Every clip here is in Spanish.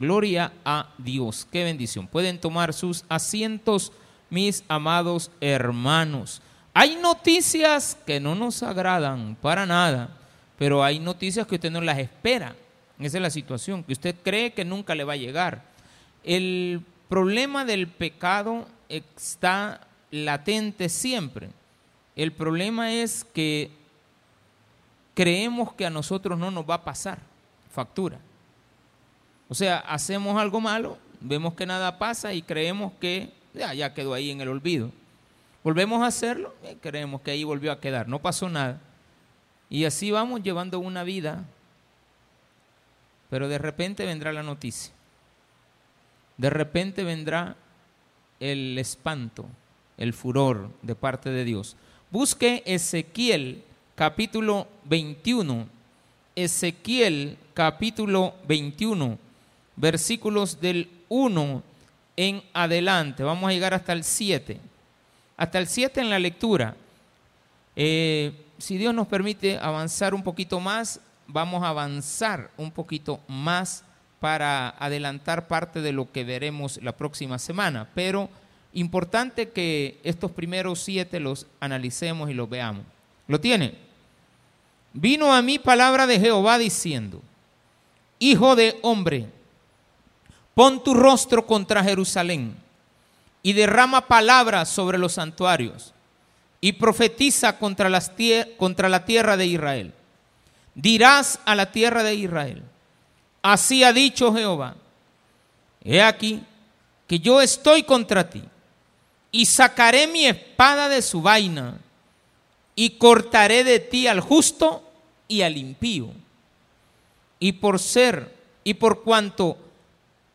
Gloria a Dios. Qué bendición. Pueden tomar sus asientos, mis amados hermanos. Hay noticias que no nos agradan para nada, pero hay noticias que usted no las espera. Esa es la situación, que usted cree que nunca le va a llegar. El problema del pecado está latente siempre. El problema es que creemos que a nosotros no nos va a pasar factura. O sea, hacemos algo malo, vemos que nada pasa y creemos que ya, quedó ahí en el olvido. Volvemos a hacerlo y creemos que ahí volvió a quedar, no pasó nada. Y así vamos llevando una vida, pero de repente vendrá la noticia. De repente vendrá el espanto, el furor de parte de Dios. Busque Ezequiel capítulo 21. Ezequiel capítulo 21 versículos del 1 en adelante. Vamos a llegar hasta el 7. Hasta el 7 en la lectura. Eh, si Dios nos permite avanzar un poquito más, vamos a avanzar un poquito más para adelantar parte de lo que veremos la próxima semana. Pero importante que estos primeros siete los analicemos y los veamos. ¿Lo tiene? Vino a mí palabra de Jehová diciendo, Hijo de hombre, Pon tu rostro contra Jerusalén y derrama palabras sobre los santuarios y profetiza contra, las contra la tierra de Israel. Dirás a la tierra de Israel, así ha dicho Jehová, he aquí que yo estoy contra ti y sacaré mi espada de su vaina y cortaré de ti al justo y al impío. Y por ser y por cuanto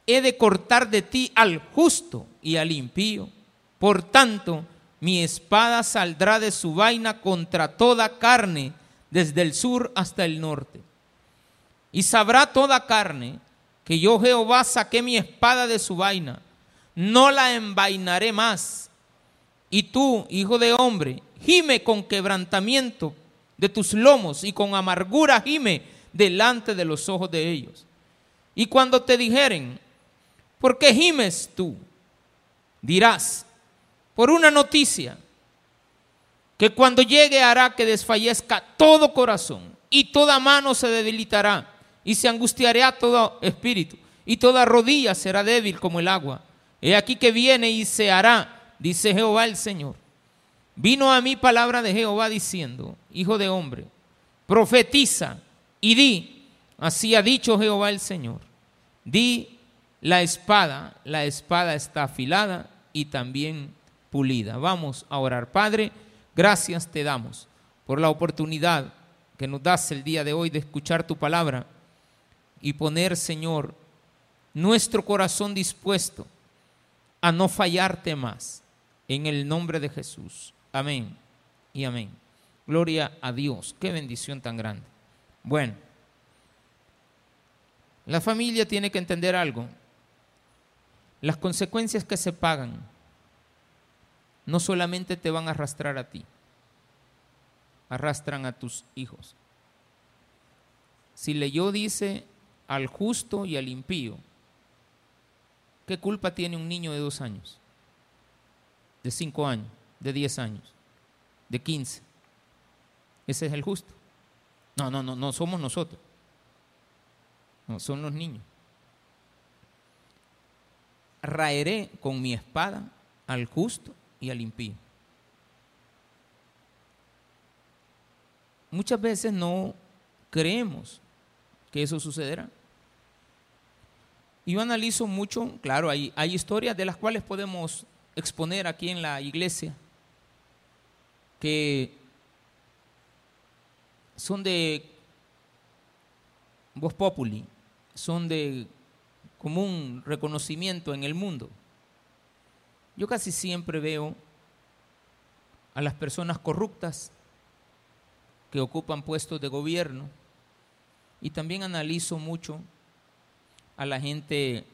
he de cortar de ti al justo y al impío. Por tanto, mi espada saldrá de su vaina contra toda carne, desde el sur hasta el norte. Y sabrá toda carne que yo Jehová saqué mi espada de su vaina, no la envainaré más. Y tú, hijo de hombre, gime con quebrantamiento de tus lomos y con amargura gime delante de los ojos de ellos. Y cuando te dijeren, ¿Por qué gimes tú? Dirás, por una noticia, que cuando llegue hará que desfallezca todo corazón y toda mano se debilitará y se angustiará todo espíritu y toda rodilla será débil como el agua. He aquí que viene y se hará, dice Jehová el Señor. Vino a mí palabra de Jehová diciendo, Hijo de hombre, profetiza y di, así ha dicho Jehová el Señor. Di la espada, la espada está afilada y también pulida. Vamos a orar. Padre, gracias te damos por la oportunidad que nos das el día de hoy de escuchar tu palabra y poner, Señor, nuestro corazón dispuesto a no fallarte más. En el nombre de Jesús. Amén y amén. Gloria a Dios. Qué bendición tan grande. Bueno, la familia tiene que entender algo. Las consecuencias que se pagan no solamente te van a arrastrar a ti, arrastran a tus hijos. Si leyó dice al justo y al impío, ¿qué culpa tiene un niño de dos años? De cinco años, de diez años, de quince. Ese es el justo. No, no, no, no somos nosotros. No, son los niños raeré con mi espada al justo y al impío. Muchas veces no creemos que eso sucederá. Yo analizo mucho, claro, hay, hay historias de las cuales podemos exponer aquí en la iglesia que son de voz populi, son de común reconocimiento en el mundo. Yo casi siempre veo a las personas corruptas que ocupan puestos de gobierno y también analizo mucho a la gente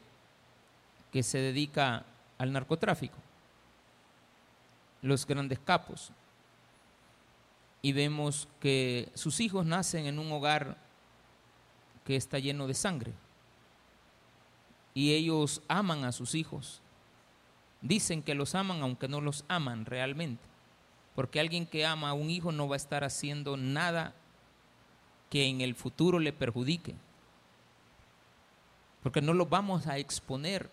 que se dedica al narcotráfico, los grandes capos, y vemos que sus hijos nacen en un hogar que está lleno de sangre y ellos aman a sus hijos. Dicen que los aman aunque no los aman realmente. Porque alguien que ama a un hijo no va a estar haciendo nada que en el futuro le perjudique. Porque no los vamos a exponer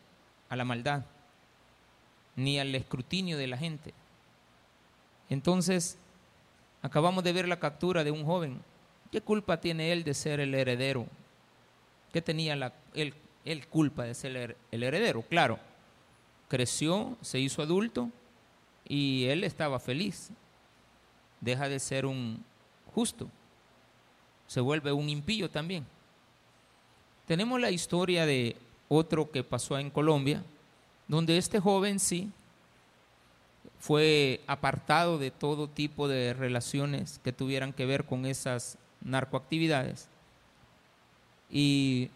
a la maldad ni al escrutinio de la gente. Entonces, acabamos de ver la captura de un joven. ¿Qué culpa tiene él de ser el heredero? ¿Qué tenía la, él, culpa de ser el heredero? Claro, creció, se hizo adulto y él estaba feliz. Deja de ser un justo, se vuelve un impío también. Tenemos la historia de otro que pasó en Colombia, donde este joven sí fue apartado de todo tipo de relaciones que tuvieran que ver con esas narcoactividades y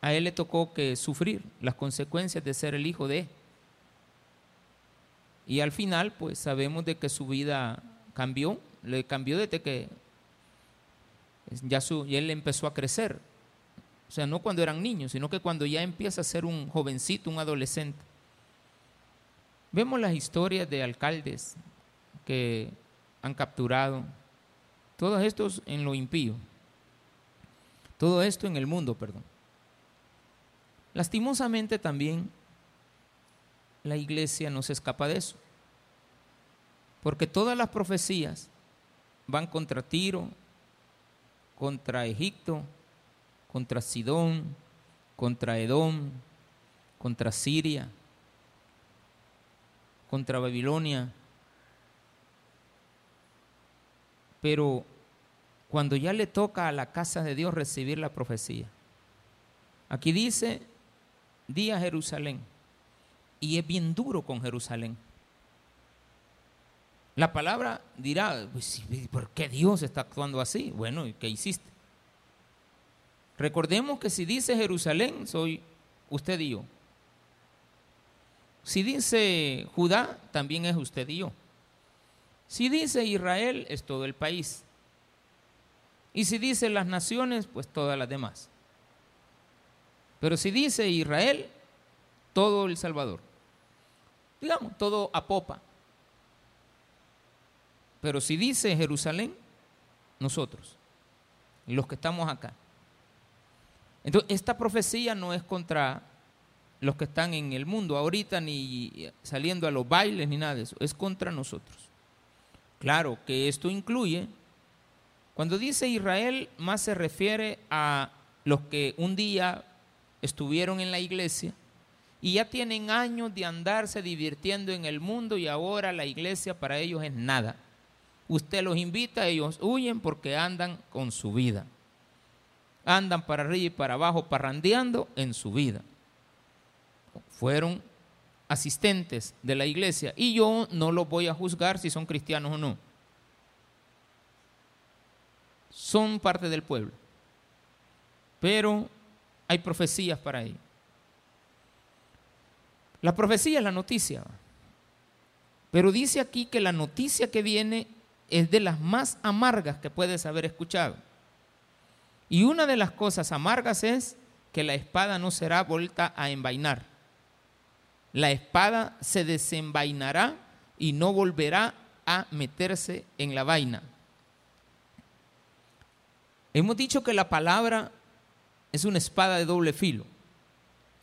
a él le tocó que sufrir las consecuencias de ser el hijo de y al final pues sabemos de que su vida cambió le cambió desde que ya su, él empezó a crecer o sea, no cuando eran niños, sino que cuando ya empieza a ser un jovencito, un adolescente. Vemos las historias de alcaldes que han capturado, todos estos en lo impío, todo esto en el mundo, perdón. Lastimosamente también la iglesia no se escapa de eso, porque todas las profecías van contra Tiro, contra Egipto, contra Sidón, contra Edom, contra Siria, contra Babilonia. Pero cuando ya le toca a la casa de Dios recibir la profecía, aquí dice, di a Jerusalén, y es bien duro con Jerusalén. La palabra dirá, pues, ¿por qué Dios está actuando así? Bueno, ¿qué hiciste? Recordemos que si dice Jerusalén, soy usted y yo. Si dice Judá, también es usted y yo. Si dice Israel, es todo el país. Y si dice las naciones, pues todas las demás. Pero si dice Israel, todo El Salvador. Digamos, todo a popa. Pero si dice Jerusalén, nosotros, los que estamos acá. Entonces, esta profecía no es contra los que están en el mundo ahorita, ni saliendo a los bailes, ni nada de eso, es contra nosotros. Claro que esto incluye, cuando dice Israel, más se refiere a los que un día estuvieron en la iglesia y ya tienen años de andarse divirtiendo en el mundo y ahora la iglesia para ellos es nada. Usted los invita, ellos huyen porque andan con su vida andan para arriba y para abajo parrandeando en su vida. Fueron asistentes de la iglesia y yo no los voy a juzgar si son cristianos o no. Son parte del pueblo. Pero hay profecías para ellos. La profecía es la noticia. Pero dice aquí que la noticia que viene es de las más amargas que puedes haber escuchado. Y una de las cosas amargas es que la espada no será vuelta a envainar. La espada se desenvainará y no volverá a meterse en la vaina. Hemos dicho que la palabra es una espada de doble filo.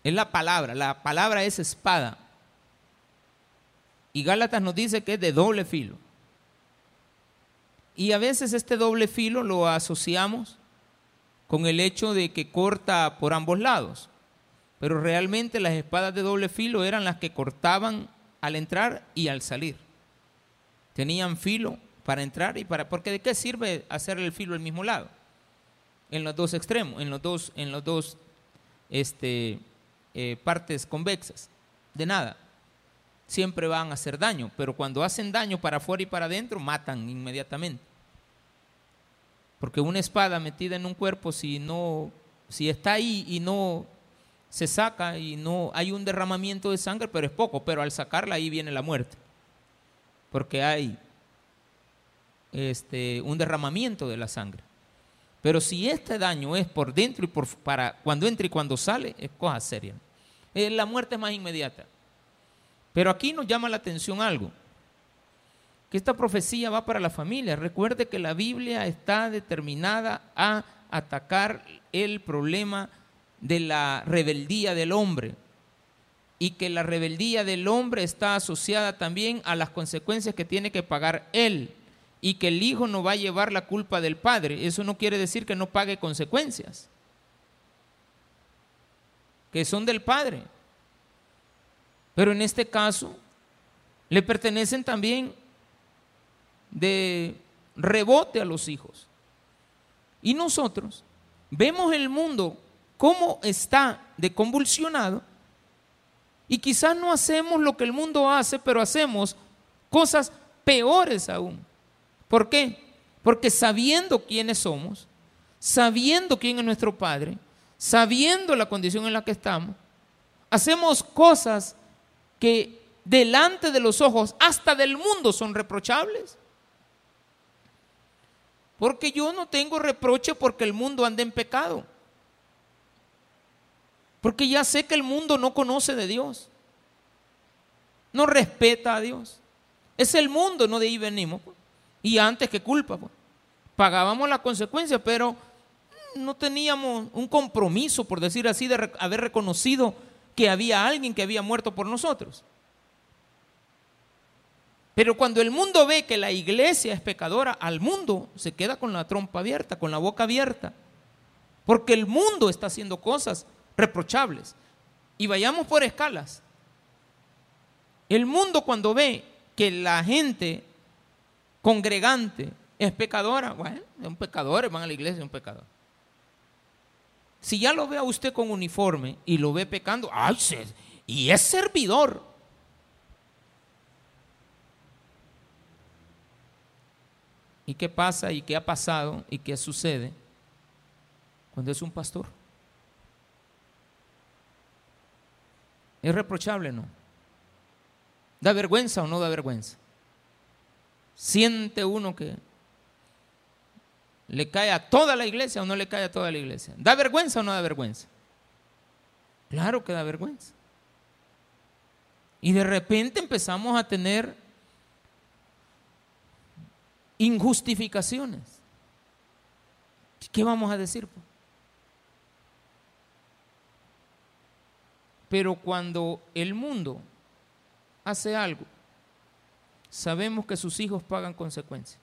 Es la palabra, la palabra es espada. Y Gálatas nos dice que es de doble filo. Y a veces este doble filo lo asociamos con el hecho de que corta por ambos lados. Pero realmente las espadas de doble filo eran las que cortaban al entrar y al salir. Tenían filo para entrar y para... Porque ¿de qué sirve hacer el filo al mismo lado? En los dos extremos, en los dos, en los dos este, eh, partes convexas. De nada. Siempre van a hacer daño, pero cuando hacen daño para afuera y para adentro, matan inmediatamente. Porque una espada metida en un cuerpo, si no, si está ahí y no se saca y no hay un derramamiento de sangre, pero es poco, pero al sacarla ahí viene la muerte. Porque hay este, un derramamiento de la sangre. Pero si este daño es por dentro y por, para cuando entra y cuando sale, es cosa seria. La muerte es más inmediata. Pero aquí nos llama la atención algo, que esta profecía va para la familia. Recuerde que la Biblia está determinada a atacar el problema de la rebeldía del hombre y que la rebeldía del hombre está asociada también a las consecuencias que tiene que pagar él y que el hijo no va a llevar la culpa del padre. Eso no quiere decir que no pague consecuencias, que son del padre. Pero en este caso le pertenecen también de rebote a los hijos. Y nosotros vemos el mundo cómo está de convulsionado y quizás no hacemos lo que el mundo hace, pero hacemos cosas peores aún. ¿Por qué? Porque sabiendo quiénes somos, sabiendo quién es nuestro Padre, sabiendo la condición en la que estamos, hacemos cosas que delante de los ojos, hasta del mundo, son reprochables. Porque yo no tengo reproche porque el mundo anda en pecado. Porque ya sé que el mundo no conoce de Dios. No respeta a Dios. Es el mundo, no de ahí venimos. Pues. Y antes, ¿qué culpa? Pues. Pagábamos la consecuencia, pero no teníamos un compromiso, por decir así, de haber reconocido que había alguien que había muerto por nosotros. Pero cuando el mundo ve que la iglesia es pecadora, al mundo se queda con la trompa abierta, con la boca abierta. Porque el mundo está haciendo cosas reprochables. Y vayamos por escalas. El mundo cuando ve que la gente congregante es pecadora, bueno, son pecadores, van a la iglesia, es un pecador. Si ya lo ve a usted con uniforme y lo ve pecando, ¡ay! Y es servidor. ¿Y qué pasa y qué ha pasado y qué sucede cuando es un pastor? ¿Es reprochable no? ¿Da vergüenza o no da vergüenza? ¿Siente uno que le cae a toda la iglesia o no le cae a toda la iglesia? ¿Da vergüenza o no da vergüenza? Claro que da vergüenza. Y de repente empezamos a tener injustificaciones. ¿Qué vamos a decir? Pero cuando el mundo hace algo, sabemos que sus hijos pagan consecuencias.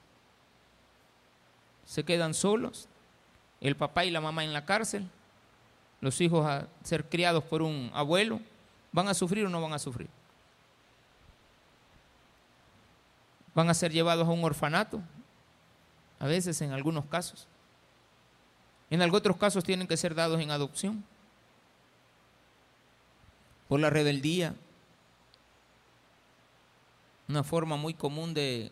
Se quedan solos, el papá y la mamá en la cárcel, los hijos a ser criados por un abuelo, ¿van a sufrir o no van a sufrir? van a ser llevados a un orfanato, a veces en algunos casos. En otros casos tienen que ser dados en adopción por la rebeldía. Una forma muy común de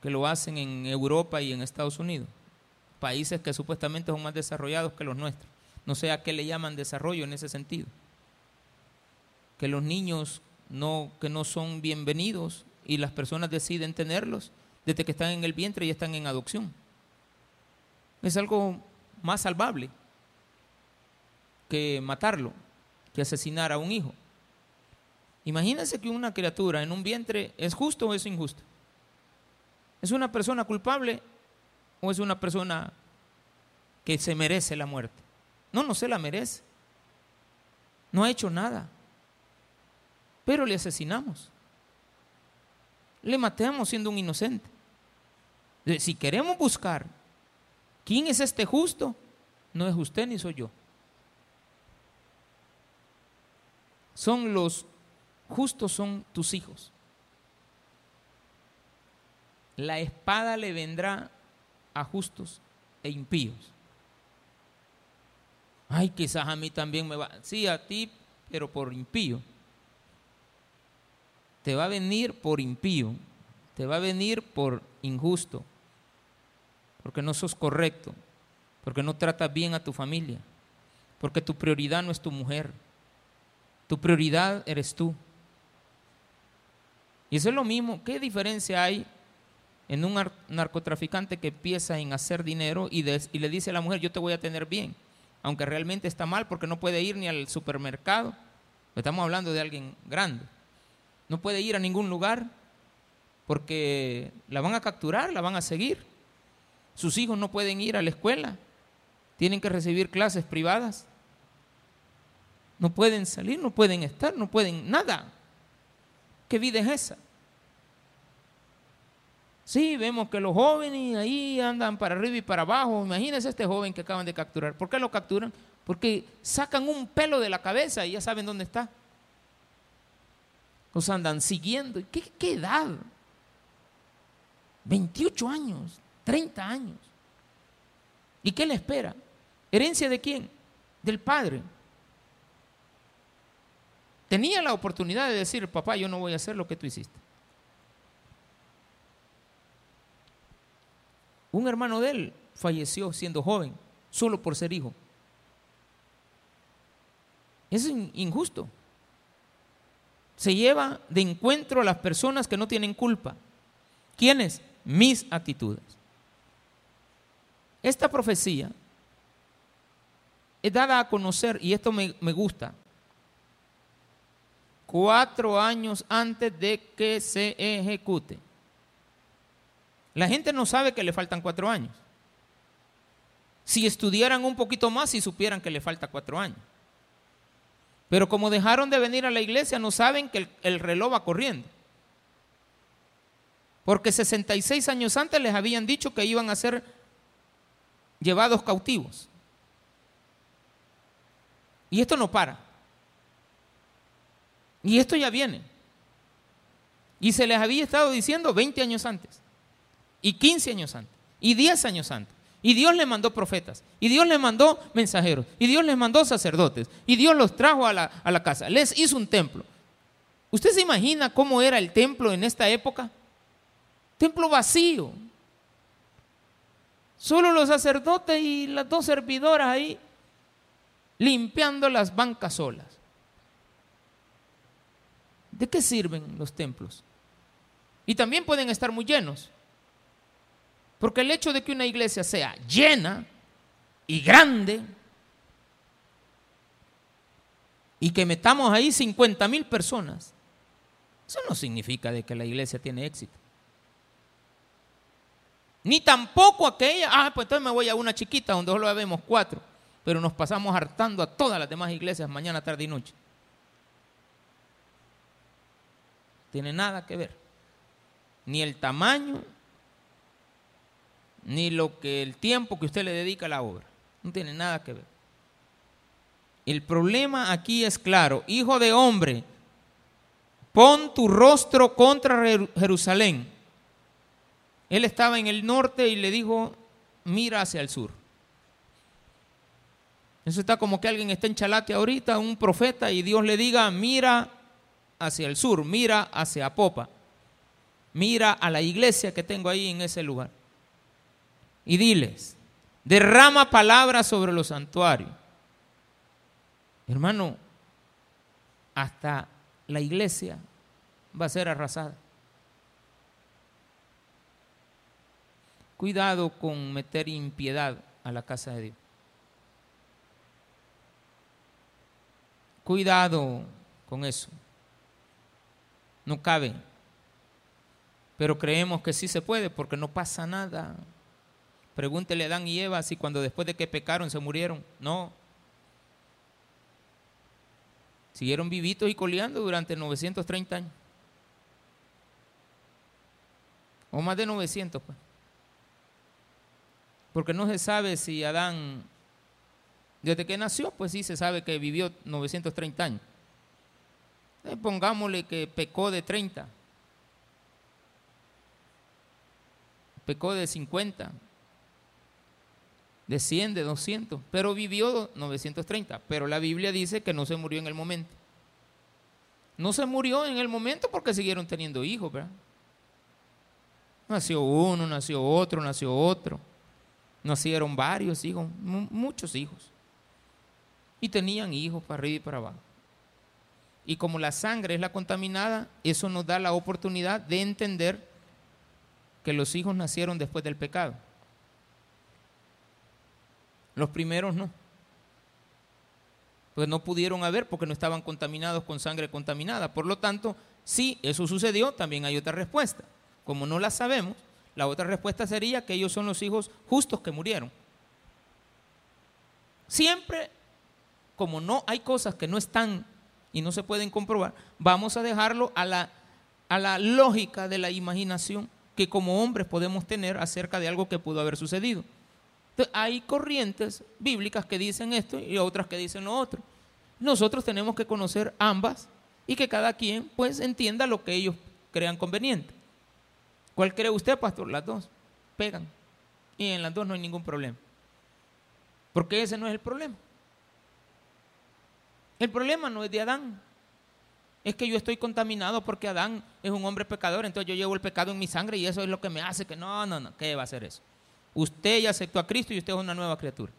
que lo hacen en Europa y en Estados Unidos, países que supuestamente son más desarrollados que los nuestros. No sé a qué le llaman desarrollo en ese sentido. Que los niños no, que no son bienvenidos y las personas deciden tenerlos desde que están en el vientre y están en adopción. Es algo más salvable que matarlo, que asesinar a un hijo. Imagínense que una criatura en un vientre es justo o es injusto. ¿Es una persona culpable o es una persona que se merece la muerte? No, no se la merece. No ha hecho nada. Pero le asesinamos le matemos siendo un inocente. Si queremos buscar quién es este justo, no es usted ni soy yo. Son los justos, son tus hijos. La espada le vendrá a justos e impíos. Ay, quizás a mí también me va. Sí, a ti, pero por impío te va a venir por impío, te va a venir por injusto, porque no sos correcto, porque no tratas bien a tu familia, porque tu prioridad no es tu mujer, tu prioridad eres tú. Y eso es lo mismo, ¿qué diferencia hay en un narcotraficante que empieza en hacer dinero y, y le dice a la mujer, yo te voy a tener bien, aunque realmente está mal porque no puede ir ni al supermercado. Estamos hablando de alguien grande. No puede ir a ningún lugar porque la van a capturar, la van a seguir. Sus hijos no pueden ir a la escuela, tienen que recibir clases privadas. No pueden salir, no pueden estar, no pueden nada. ¿Qué vida es esa? Sí, vemos que los jóvenes ahí andan para arriba y para abajo. Imagínense este joven que acaban de capturar. ¿Por qué lo capturan? Porque sacan un pelo de la cabeza y ya saben dónde está. Los andan siguiendo. ¿Qué, qué edad? 28 años, 30 años. ¿Y qué le espera? ¿Herencia de quién? Del padre. Tenía la oportunidad de decir, papá, yo no voy a hacer lo que tú hiciste. Un hermano de él falleció siendo joven, solo por ser hijo. Es injusto. Se lleva de encuentro a las personas que no tienen culpa. ¿Quiénes? Mis actitudes. Esta profecía es dada a conocer, y esto me, me gusta, cuatro años antes de que se ejecute. La gente no sabe que le faltan cuatro años. Si estudiaran un poquito más y supieran que le falta cuatro años. Pero como dejaron de venir a la iglesia, no saben que el, reloj va corriendo. Porque 66 años antes les habían dicho que iban a ser llevados cautivos. Y esto no para. Y esto ya viene. Y se les había estado diciendo 20 años antes y 15 años antes, y 10 años antes. Y Dios le mandó profetas, y Dios le mandó mensajeros, y Dios les mandó sacerdotes, y Dios los trajo a la, a la casa, les hizo un templo. ¿Usted se imagina cómo era el templo en esta época? Templo vacío. Solo los sacerdotes y las dos servidoras ahí limpiando las bancas solas. ¿De qué sirven los templos? Y también pueden estar muy llenos. Porque el hecho de que una iglesia sea llena y grande y que metamos ahí 50 mil personas, eso no significa de que la iglesia tiene éxito. Ni tampoco aquella, ah, pues entonces me voy a una chiquita donde solo vemos cuatro, pero nos pasamos hartando a todas las demás iglesias mañana, tarde y noche. Tiene nada que ver. Ni el tamaño, ni lo que el tiempo que usted le dedica a la obra. No tiene nada que ver. El problema aquí es claro, hijo de hombre, pon tu rostro contra Jerusalén. Él estaba en el norte y le dijo, mira hacia el sur. Eso está como que alguien está en Chalate ahorita, un profeta, y Dios le diga, mira hacia el sur, mira hacia Popa, mira a la iglesia que tengo ahí en ese lugar y diles, derrama palabras sobre los santuarios. Hermano, hasta la iglesia va a ser arrasada. Cuidado con meter impiedad a la casa de Dios. Cuidado con eso. No cabe. Pero creemos que sí se puede porque no pasa nada. Pregúntele a Adán y Eva si cuando después de que pecaron se murieron. No. Siguieron vivitos y coleando durante 930 años. O más de 900, pues. Porque no se sabe si Adán, desde que nació, pues sí se sabe que vivió 930 años. Eh, pongámosle que pecó de 30. Pecó de 50 de 100, de 200, pero vivió 930. Pero la Biblia dice que no se murió en el momento. No se murió en el momento porque siguieron teniendo hijos, ¿verdad? Nació uno, nació otro, nació otro. Nacieron varios hijos, muchos hijos. Y tenían hijos para arriba y para abajo. Y como la sangre es la contaminada, eso nos da la oportunidad de entender que los hijos nacieron después del pecado. Los primeros no. Pues no pudieron haber porque no estaban contaminados con sangre contaminada. Por lo tanto, si eso sucedió, también hay otra respuesta. Como no la sabemos, la otra respuesta sería que ellos son los hijos justos que murieron. Siempre, como no hay cosas que no están y no se pueden comprobar, vamos a dejarlo a la, a la lógica de la imaginación que como hombres podemos tener acerca de algo que pudo haber sucedido. hay corrientes bíblicas que dicen esto y otras que dicen lo otro. Nosotros tenemos que conocer ambas y que cada quien pues entienda lo que ellos crean conveniente. ¿Cuál cree usted, pastor? Las dos. Pegan. Y en las dos no hay ningún problema. Porque ese no es el problema. El problema no es de Adán. Es que yo estoy contaminado porque Adán es un hombre pecador, entonces yo llevo el pecado en mi sangre y eso es lo que me hace que no, no, no, ¿qué va a hacer eso? Usted ya aceptó a Cristo y usted es una nueva criatura.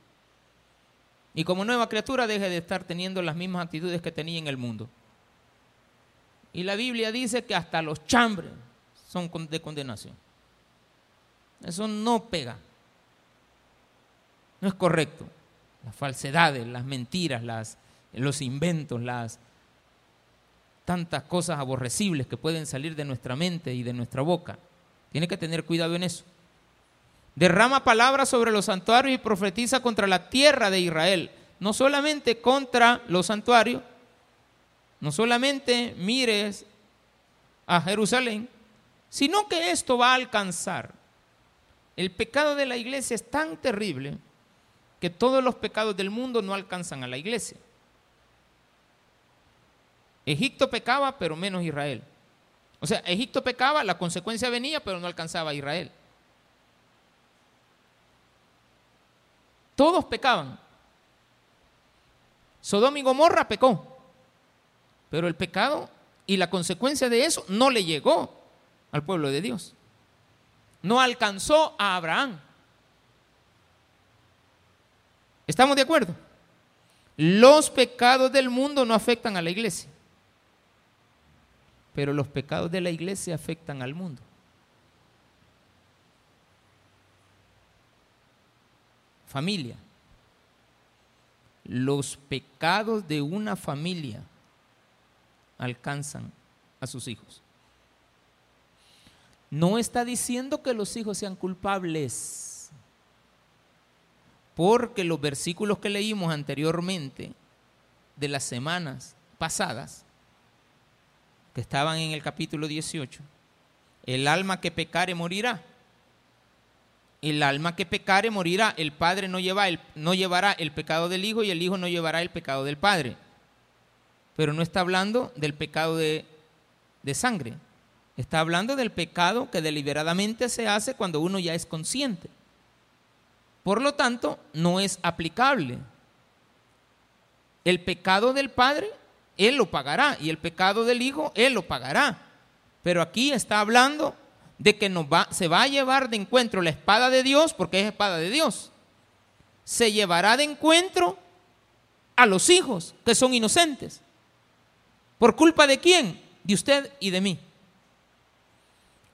Y como nueva criatura deje de estar teniendo las mismas actitudes que tenía en el mundo. Y la Biblia dice que hasta los chambres son de condenación. Eso no pega. No es correcto. Las falsedades, las mentiras, las, los inventos, las tantas cosas aborrecibles que pueden salir de nuestra mente y de nuestra boca. Tiene que tener cuidado en eso. Derrama palabras sobre los santuarios y profetiza contra la tierra de Israel. No solamente contra los santuarios, no solamente mires a Jerusalén, sino que esto va a alcanzar. El pecado de la iglesia es tan terrible que todos los pecados del mundo no alcanzan a la iglesia. Egipto pecaba, pero menos Israel. O sea, Egipto pecaba, la consecuencia venía, pero no alcanzaba a Israel. Todos pecaban. Sodoma y Gomorra pecó, pero el pecado y la consecuencia de eso no le llegó al pueblo de Dios. No alcanzó a Abraham. ¿Estamos de acuerdo? Los pecados del mundo no afectan a la iglesia, pero los pecados de la iglesia afectan al mundo. Familia. Los pecados de una familia alcanzan a sus hijos. No está diciendo que los hijos sean culpables, porque los versículos que leímos anteriormente de las semanas pasadas, que estaban en el capítulo 18, el alma que pecare morirá. El alma que pecare morirá. El padre no, lleva el, no llevará el pecado del hijo y el hijo no llevará el pecado del padre. Pero no está hablando del pecado de, de sangre, Está hablando del pecado que deliberadamente se hace cuando uno ya es consciente. Por lo tanto, no es aplicable. El pecado del Padre, Él lo pagará. Y el pecado del Hijo, Él lo pagará. Pero aquí está hablando de que va, se va a llevar de encuentro la espada de Dios, porque es espada de Dios. Se llevará de encuentro a los hijos que son inocentes. ¿Por culpa de quién? De usted y de mí.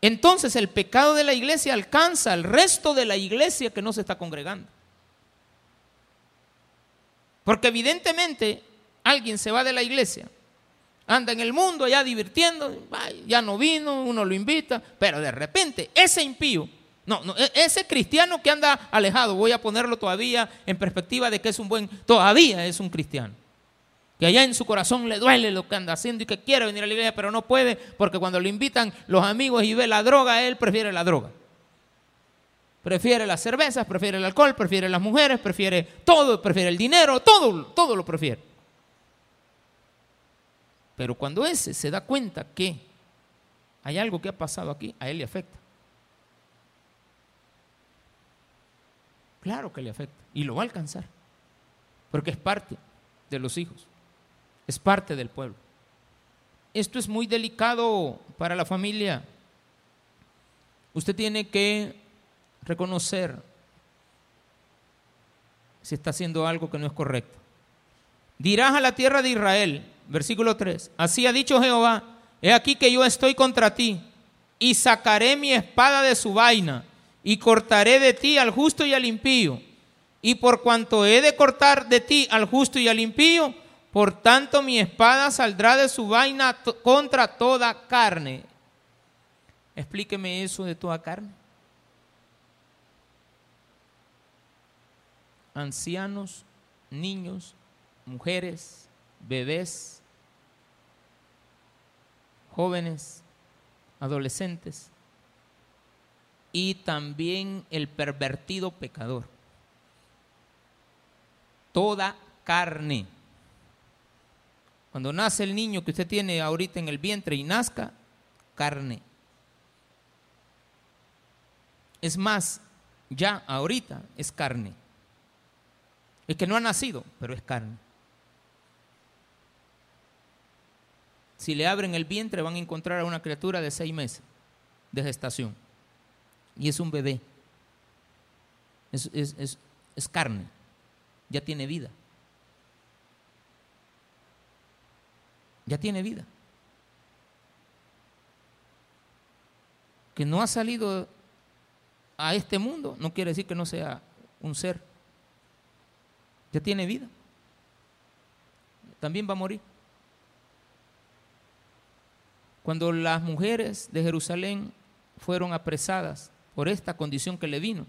Entonces el pecado de la iglesia alcanza al resto de la iglesia que no se está congregando. Porque evidentemente alguien se va de la iglesia, anda en el mundo allá divirtiendo, ya no vino, uno lo invita, pero de repente ese impío, no, no, e-, ese cristiano que anda alejado, voy a ponerlo todavía en perspectiva de que es un buen, todavía es un cristiano que allá en su corazón le duele lo que anda haciendo y que quiere venir a la iglesia, pero no puede porque cuando le invitan los amigos y ve la droga, él prefiere la droga. Prefiere las cervezas, prefiere el alcohol, prefiere las mujeres, prefiere todo, prefiere el dinero, todo, todo lo prefiere. Pero cuando ese se da cuenta que hay algo que ha pasado aquí, a él le afecta. Claro que le afecta y lo va a alcanzar, porque es parte de los hijos es parte del pueblo. Esto es muy delicado para la familia. Usted tiene que reconocer si está haciendo algo que no es correcto. Dirás a la tierra de Israel, versículo 3, así ha dicho Jehová, he aquí que yo estoy contra ti y sacaré mi espada de su vaina, y cortaré de ti al justo y al impío. Y por cuanto he de cortar de ti al justo y al impío, por tanto mi espada saldrá de su vaina contra toda carne. Explíqueme eso de toda carne. Ancianos, niños, mujeres, bebés, jóvenes, adolescentes y también el pervertido pecador. Toda carne. Cuando nace el niño que usted tiene ahorita en el vientre y nazca, carne. Es más, ya ahorita es carne. Es que no ha nacido, pero es carne. Si le abren el vientre van a encontrar a una criatura de seis meses de gestación. Y es un bebé. Es, carne. Ya tiene vida. Ya tiene vida. Que no ha salido a este mundo no quiere decir que no sea un ser. Ya tiene vida. También va a morir. Cuando las mujeres de Jerusalén fueron apresadas por esta condición que le vino,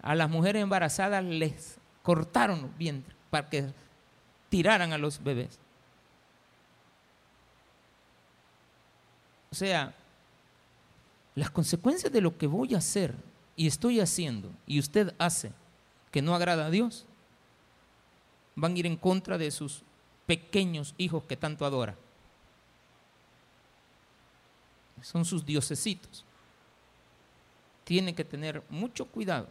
a las mujeres embarazadas les cortaron los vientres para que tiraran a los bebés. O sea, las consecuencias de lo que voy a hacer y estoy haciendo y usted hace que no agrada a Dios, van a ir en contra de sus pequeños hijos que tanto adora son sus diosesitos. Tiene que tener mucho cuidado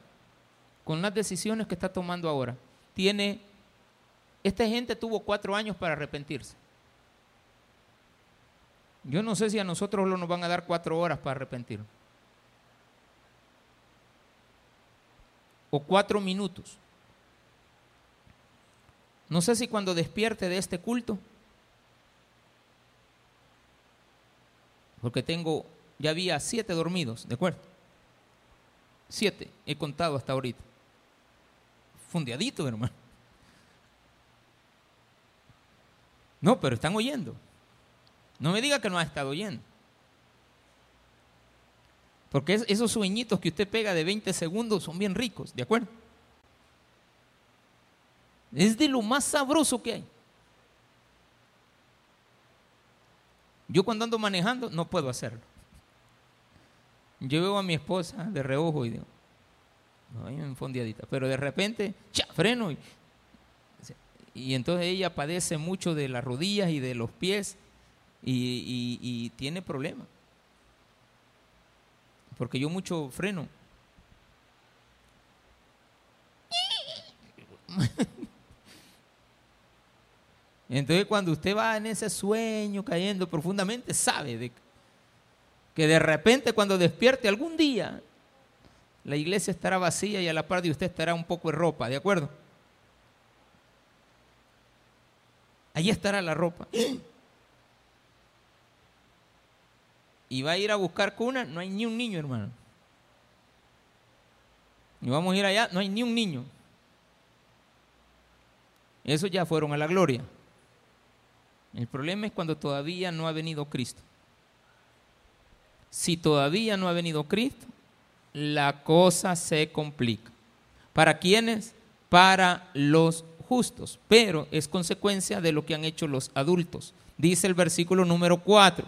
con las decisiones que está tomando ahora. Tiene, esta gente tuvo cuatro años para arrepentirse. Yo no sé si a nosotros nos van a dar cuatro horas para arrepentirnos. O cuatro minutos. No sé si cuando despierte de este culto porque tengo, ya había siete dormidos, ¿de acuerdo? Siete, he contado hasta ahorita. Fundeadito, hermano. No, pero están oyendo. No me diga que no ha estado oyendo. Porque esos sueñitos que usted pega de 20 segundos son bien ricos, ¿de acuerdo? Es de lo más sabroso que hay. Yo cuando ando manejando no puedo hacerlo. Yo veo a mi esposa de reojo y digo, ay, enfondiadita, pero de repente, ¡cha! freno. Y, y, entonces ella padece mucho de las rodillas y de los pies y, y tiene problemas. Porque yo mucho freno. Entonces cuando usted va en ese sueño cayendo profundamente, sabe que de repente cuando despierte algún día, la iglesia estará vacía y a la par de usted estará un poco de ropa, ¿de acuerdo? Allí estará la ropa. Y va a ir a buscar cuna, no hay ni un niño, hermano. Y vamos a ir allá, no hay ni un niño. Esos ya fueron a la gloria. El problema es cuando todavía no ha venido Cristo. Si todavía no ha venido Cristo, la cosa se complica. ¿Para quiénes? Para los justos, pero es consecuencia de lo que han hecho los adultos. Dice el versículo número 4.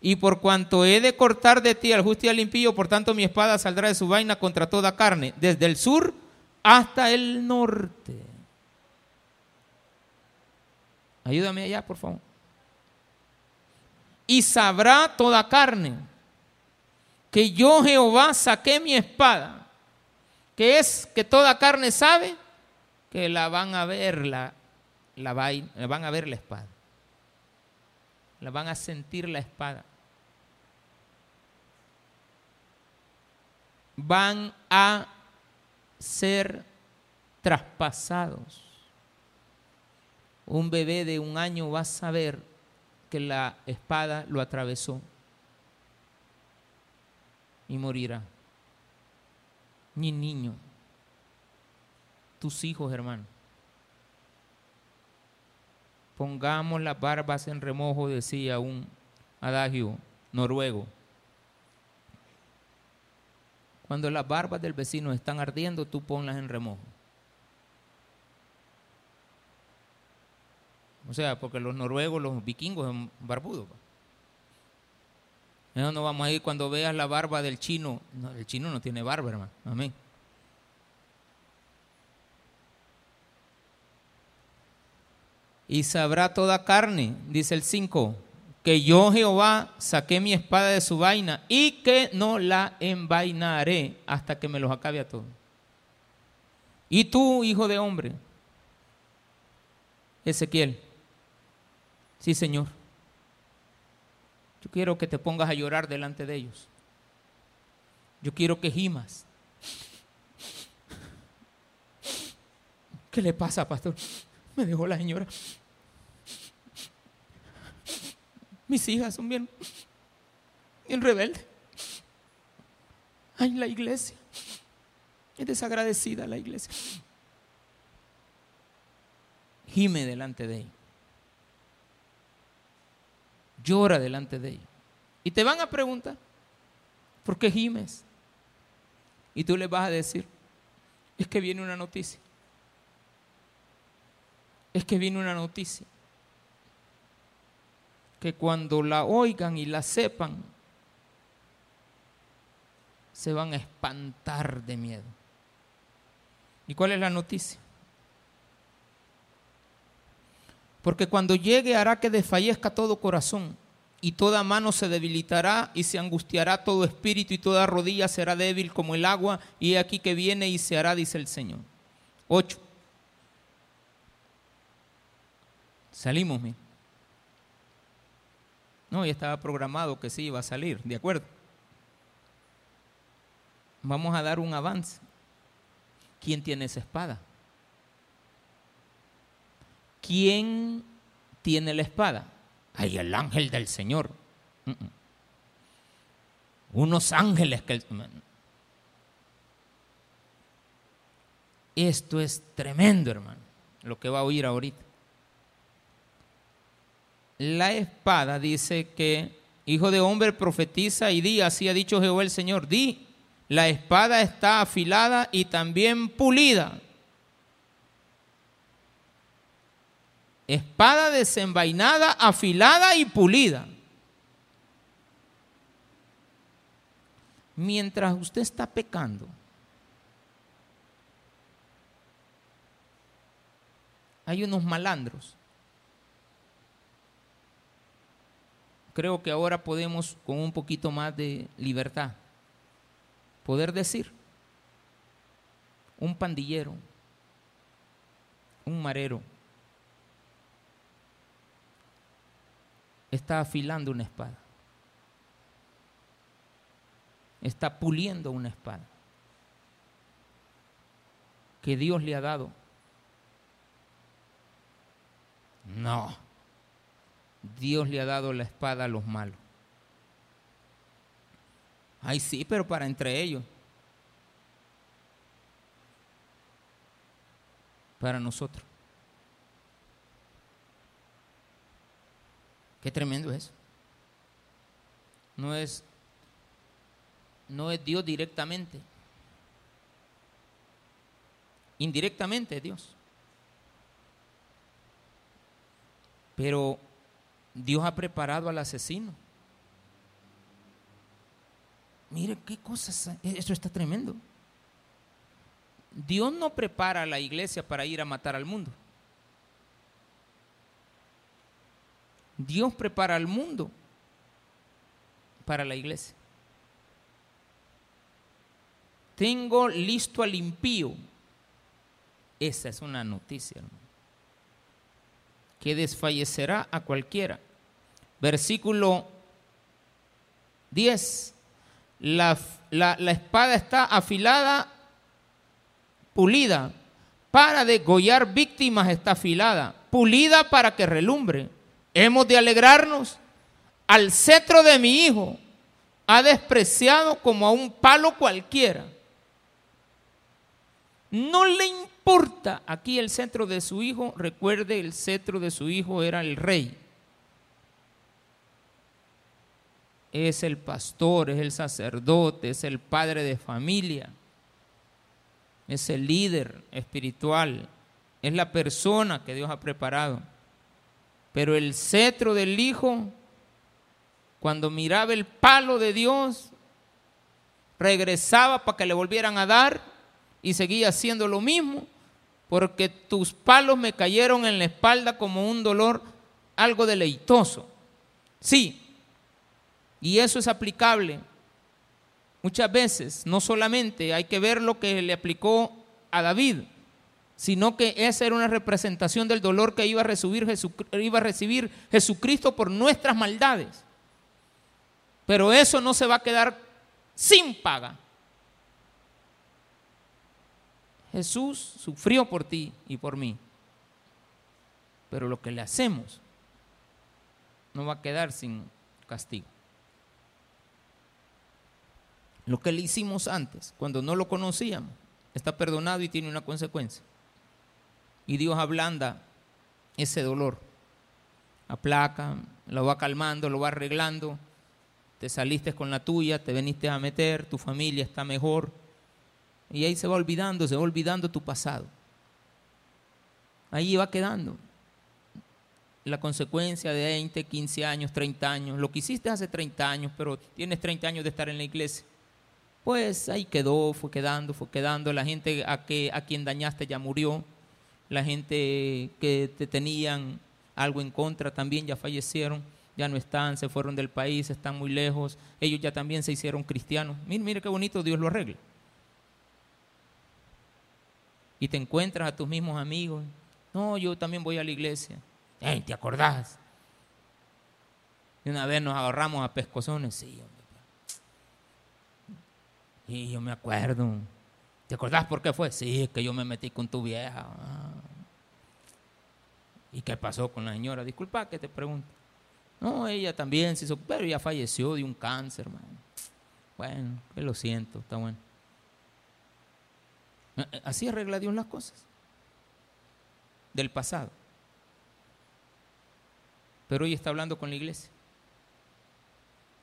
Y por cuanto he de cortar de ti al justo y al impío, por tanto mi espada saldrá de su vaina contra toda carne, desde el sur hasta el norte. Ayúdame allá, por favor. Y sabrá toda carne que yo Jehová saqué mi espada, que es que toda carne sabe que la van a ver la, la, la van a ver la espada. La van a sentir la espada. Van a ser traspasados un bebé de un año va a saber que la espada lo atravesó. y morirá. Ni niño, tus hijos, hermano. Pongamos las barbas en remojo, decía un adagio noruego. Cuando las barbas del vecino están ardiendo, tú ponlas en remojo. O sea, porque los noruegos, los vikingos son barbudos. Eso no vamos a ir cuando veas la barba del chino. el chino no tiene barba, hermano. Amén. Y sabrá toda carne, dice el 5, que yo Jehová saqué mi espada de su vaina y que no la envainaré hasta que me los acabe a todos. Y tú, hijo de hombre, Ezequiel, sí Señor, yo quiero que te pongas a llorar delante de ellos. Yo quiero que gimas. ¿Qué le pasa, pastor? Me dejó la señora. Mis hijas son bien, bien rebeldes. Ay, la iglesia. Es desagradecida la iglesia. Gime delante de ella. Llora delante de ella. Y te van a preguntar, ¿por qué gimes? Y tú les vas a decir, es que viene una noticia. Es que viene una noticia que cuando la oigan y la sepan, se van a espantar de miedo. ¿Y cuál es la noticia? Porque cuando llegue hará que desfallezca todo corazón y toda mano se debilitará y se angustiará todo espíritu y toda rodilla será débil como el agua y he aquí que viene y se hará, dice el Señor. Ocho. Salimos, mira. No, ya estaba programado que sí iba a salir, ¿de acuerdo? Vamos a dar un avance. ¿Quién tiene esa espada? ¿Quién tiene la espada? Ay, el ángel del Señor. Unos ángeles que... Esto es tremendo, hermano, lo que va a oír ahorita la espada dice que, hijo de hombre, profetiza y di, así ha dicho Jehová el Señor, di, la espada está afilada y también pulida. Espada desenvainada, afilada y pulida. Mientras usted está pecando, hay unos malandros creo que ahora podemos, con un poquito más de libertad, poder decir, un pandillero, un marero, está afilando una espada, está puliendo una espada que Dios le ha dado. No. Dios le ha dado la espada a los malos. Ay, sí, pero para entre ellos. Para nosotros. Qué tremendo es. No es no es Dios directamente. Indirectamente es Dios. Pero Dios ha preparado al asesino. Mire qué cosas, eso está tremendo. Dios no prepara a la iglesia para ir a matar al mundo. Dios prepara al mundo para la iglesia. Tengo listo al impío. Esa es una noticia, que desfallecerá a cualquiera. Versículo 10. La, espada está afilada, pulida. Para degollar víctimas está afilada, pulida para que relumbre. Hemos de alegrarnos al cetro de mi hijo. ha despreciado como a un palo cualquiera. No le importa aquí el centro de su hijo, recuerde el cetro de su hijo era el rey. Es el pastor, es el sacerdote, es el padre de familia, es el líder espiritual, es la persona que Dios ha preparado. Pero el cetro del hijo, cuando miraba el palo de Dios, regresaba para que le volvieran a dar y seguía haciendo lo mismo, porque tus palos me cayeron en la espalda como un dolor algo deleitoso. Sí, y eso es aplicable muchas veces. No solamente hay que ver lo que le aplicó a David, sino que esa era una representación del dolor que iba a recibir, Jesucristo por nuestras maldades. Pero eso no se va a quedar sin paga. Jesús sufrió por ti y por mí. Pero lo que le hacemos no va a quedar sin castigo. Lo que le hicimos antes, cuando no lo conocíamos, está perdonado y tiene una consecuencia. Y Dios ablanda ese dolor. Aplaca, lo va calmando, lo va arreglando. Te saliste con la tuya, te veniste a meter, tu familia está mejor y ahí se va olvidando, se va olvidando tu pasado. Ahí va quedando la consecuencia de 20, 15 años, 30 años, lo que hiciste hace 30 años, pero tienes 30 años de estar en la iglesia. Pues ahí quedó, fue quedando, fue quedando. La gente a, que, a quien dañaste ya murió. La gente que te tenían algo en contra también ya fallecieron, ya no están, se fueron del país, están muy lejos. Ellos ya también se hicieron cristianos. Mire, mire qué bonito Dios lo arregla y te encuentras a tus mismos amigos. No, yo también voy a la iglesia. ¿Te acordás? Y una vez nos agarramos a pescozones. Sí, hombre. Y yo me acuerdo. ¿Te acordás por qué fue? Sí, es que yo me metí con tu vieja. Ah. ¿Y qué pasó con la señora? Disculpa que te pregunto. No, ella también se hizo, pero ella falleció de un cáncer, man. Bueno, lo siento, está bueno. Así arregla Dios las cosas del pasado. Pero hoy está hablando con la iglesia.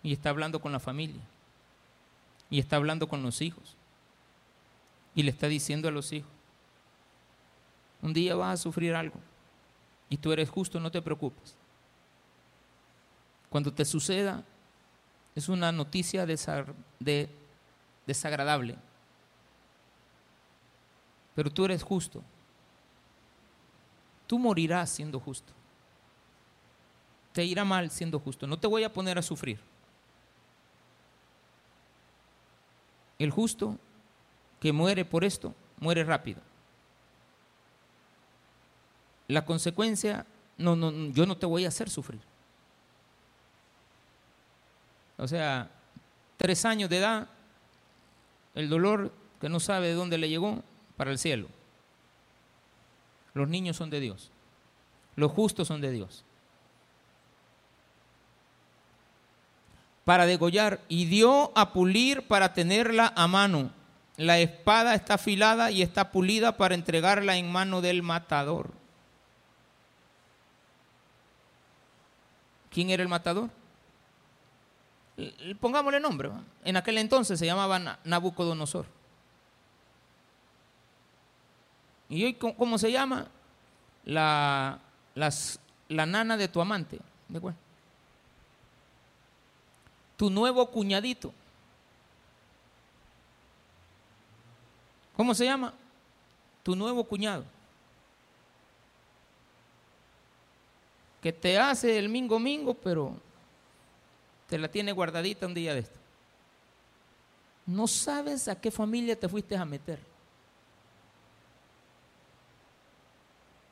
Y está hablando con la familia. Y está hablando con los hijos. Y le está diciendo a los hijos, un día vas a sufrir algo. Y tú eres justo, no te preocupes. Cuando te suceda, es una noticia desagradable pero tú eres justo. Tú morirás siendo justo. Te irá mal siendo justo. No te voy a poner a sufrir. El justo que muere por esto, muere rápido. La consecuencia, no, no, yo no te voy a hacer sufrir. O sea, tres años de edad, el dolor que no sabe de dónde le llegó, para el cielo. Los niños son de Dios. Los justos son de Dios. Para degollar y dio a pulir para tenerla a mano. La espada está afilada y está pulida para entregarla en mano del matador. ¿Quién era el matador? Pongámosle nombre. En aquel entonces se llamaba Nabucodonosor. ¿Y hoy cómo se llama? La, la nana de tu amante. ¿De acuerdo? Tu nuevo cuñadito. ¿Cómo se llama? Tu nuevo cuñado. Que te hace el mingo mingo, pero te la tiene guardadita un día de esto. No sabes a qué familia te fuiste a meter.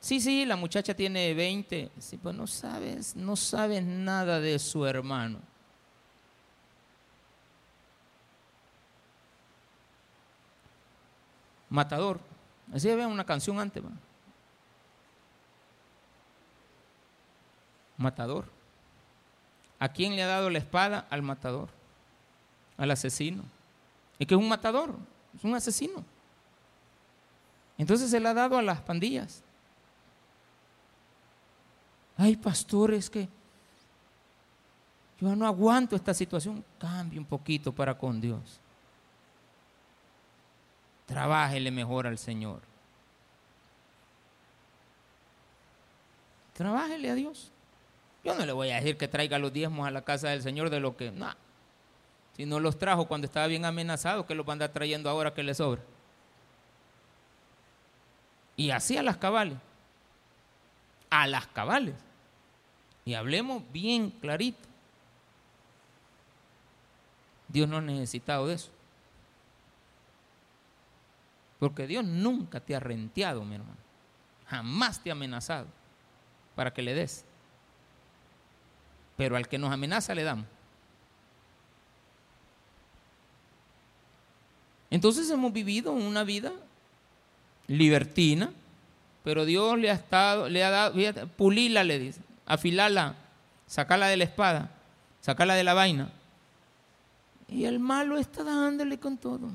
Sí, sí, la muchacha tiene 20. Sí, pues no sabes, no sabes nada de su hermano. Matador. Así había una canción antes. Matador. ¿A quién le ha dado la espada? Al matador. al asesino. Es que es un matador, es un asesino. Entonces se le ha dado a las pandillas. Ay, pastores, que yo no aguanto esta situación. Cambie un poquito para con Dios. Trabájele mejor al Señor. Trabájele a Dios. Yo no le voy a decir que traiga los diezmos a la casa del Señor de lo que. No. Si no los trajo cuando estaba bien amenazado, que los va a andar trayendo ahora que le sobra. Y así a las cabales. A las cabales. Y hablemos bien clarito. Dios no ha necesitado de eso. Porque Dios nunca te ha renteado, mi hermano. Jamás te ha amenazado para que le des. Pero al que nos amenaza le damos. Entonces hemos vivido una vida libertina, pero Dios le ha estado, le ha dado, pulila, le dice, afilala, sacarla de la espada, sacarla de la vaina. Y el malo está dándole con todo.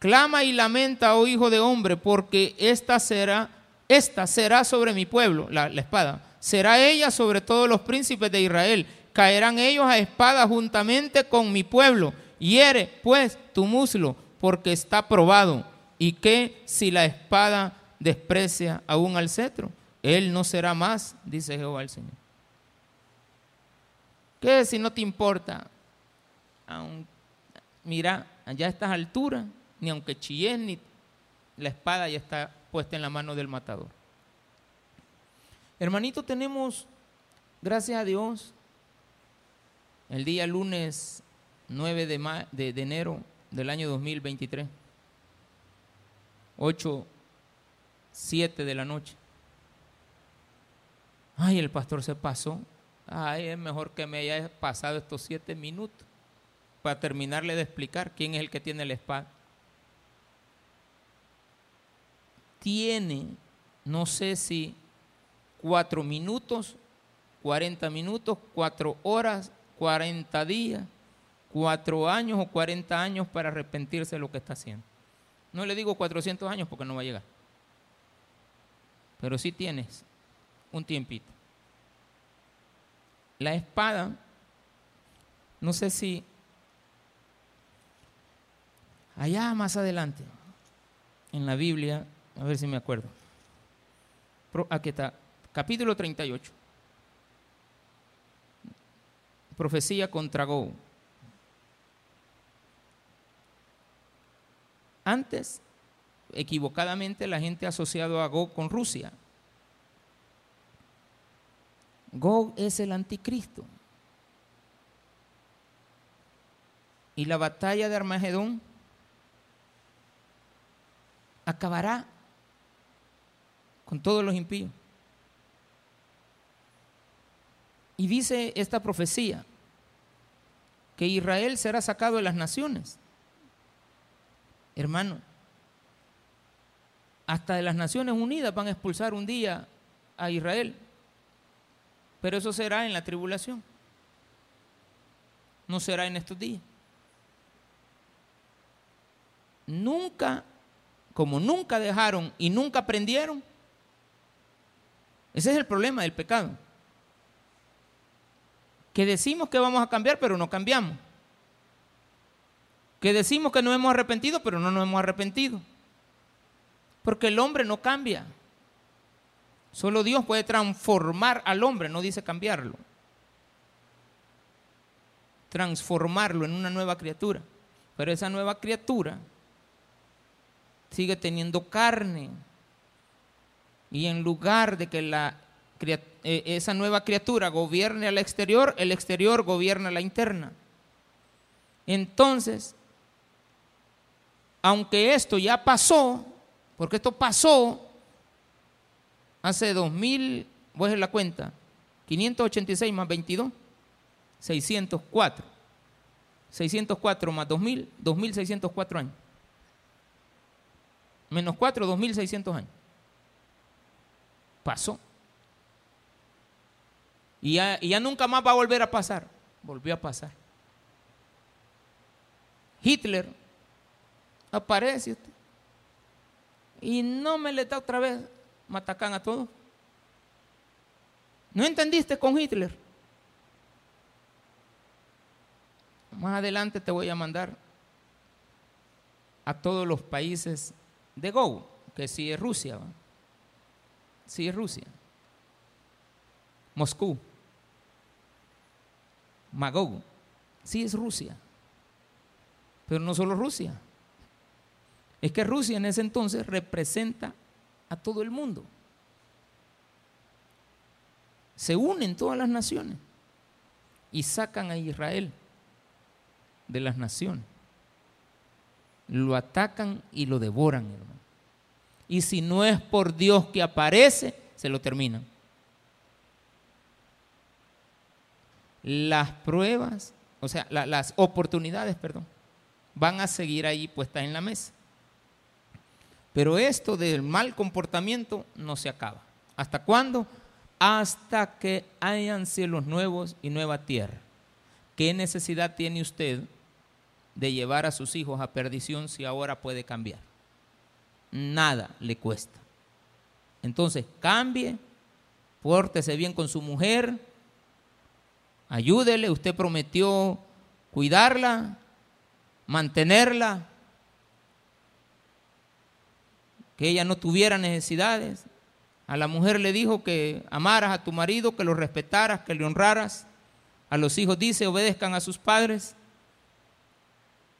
Clama y lamenta, oh hijo de hombre, porque esta será, esta será sobre mi pueblo, la espada, será ella sobre todos los príncipes de Israel. Caerán ellos a espada juntamente con mi pueblo. Hiere, pues, tu muslo, porque está probado. ¿Y qué si la espada desprecia aún al cetro? Él no será más, dice Jehová el Señor. ¿Qué si no te importa? mira, allá a estas alturas, ni aunque chilles, ni la espada ya está puesta en la mano del matador. Hermanito, tenemos, gracias a Dios, el día lunes 9 de, de enero del año 2023, 8, 7 de la noche. Ay, el pastor se pasó. Ay, es mejor que me haya pasado estos siete minutos para terminarle de explicar quién es el que tiene la espada. Tiene, no sé si cuatro minutos, cuarenta minutos, cuatro horas, cuarenta días, cuatro años o cuarenta años para arrepentirse de lo que está haciendo. No le digo 400 años porque no va a llegar. Pero sí tienes un tiempito. La espada, no sé si allá más adelante, en la Biblia, a ver si me acuerdo. Aquí está, capítulo 38. Profecía contra Go. Antes, equivocadamente, la gente ha asociado a Go con Rusia. Gog es el anticristo. Y la batalla de Armagedón acabará con todos los impíos. Y dice esta profecía que Israel será sacado de las naciones. Hermano, hasta de las Naciones Unidas van a expulsar un día a Israel. Pero eso será en la tribulación. No será en estos días. Nunca, como nunca dejaron y nunca aprendieron, ese es el problema del pecado. Que decimos que vamos a cambiar, pero no cambiamos. Que decimos que nos hemos arrepentido, pero no nos hemos arrepentido. Porque el hombre no cambia. Solo Dios puede transformar al hombre, no dice cambiarlo. Transformarlo en una nueva criatura. Pero esa nueva criatura sigue teniendo carne. Y en lugar de que la, esa nueva criatura gobierne al exterior, el exterior gobierna la interna. Entonces, aunque esto ya pasó, porque esto pasó hace 2000, voy a hacer la cuenta, 586 más 22, 604. 604 más 2000, 2604 años. Menos 4, 2600 años. Pasó. Y ya, nunca más va a volver a pasar. volvió a pasar. Hitler aparece usted. Y no me le da otra vez matacán a todos. ¿No entendiste con Hitler? Más adelante te voy a mandar a todos los países de Go, que sí es Rusia. Sí es Rusia. Moscú. Magog. Sí es Rusia. Pero no solo Rusia. Es que Rusia en ese entonces representa a todo el mundo. Se unen todas las naciones y sacan a Israel de las naciones. Lo atacan y lo devoran, hermano. Y si no es por Dios que aparece, se lo terminan. Las pruebas, o sea, las oportunidades, perdón, van a seguir ahí puestas en la mesa. Pero esto del mal comportamiento no se acaba. ¿Hasta cuándo? Hasta que hayan cielos nuevos y nueva tierra. ¿Qué necesidad tiene usted de llevar a sus hijos a perdición si ahora puede cambiar? Nada le cuesta. Entonces, cambie, pórtese bien con su mujer, ayúdele, usted prometió cuidarla, mantenerla, que ella no tuviera necesidades. A la mujer le dijo que amaras a tu marido, que lo respetaras, que le honraras. A los hijos dice, obedezcan a sus padres.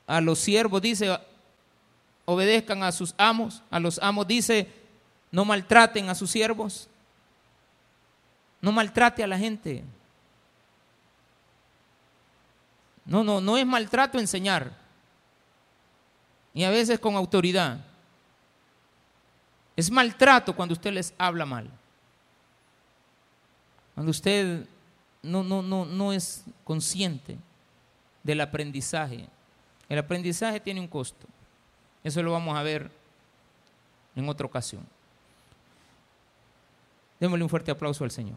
A los siervos dice, obedezcan a sus amos. A los amos dice, no maltraten a sus siervos. No maltrate a la gente. No, no, no es maltrato enseñar. Y a veces con autoridad. Es maltrato cuando usted les habla mal. Cuando usted no, no, no, no es consciente del aprendizaje. El aprendizaje tiene un costo. Eso lo vamos a ver en otra ocasión. Démosle un fuerte aplauso al Señor.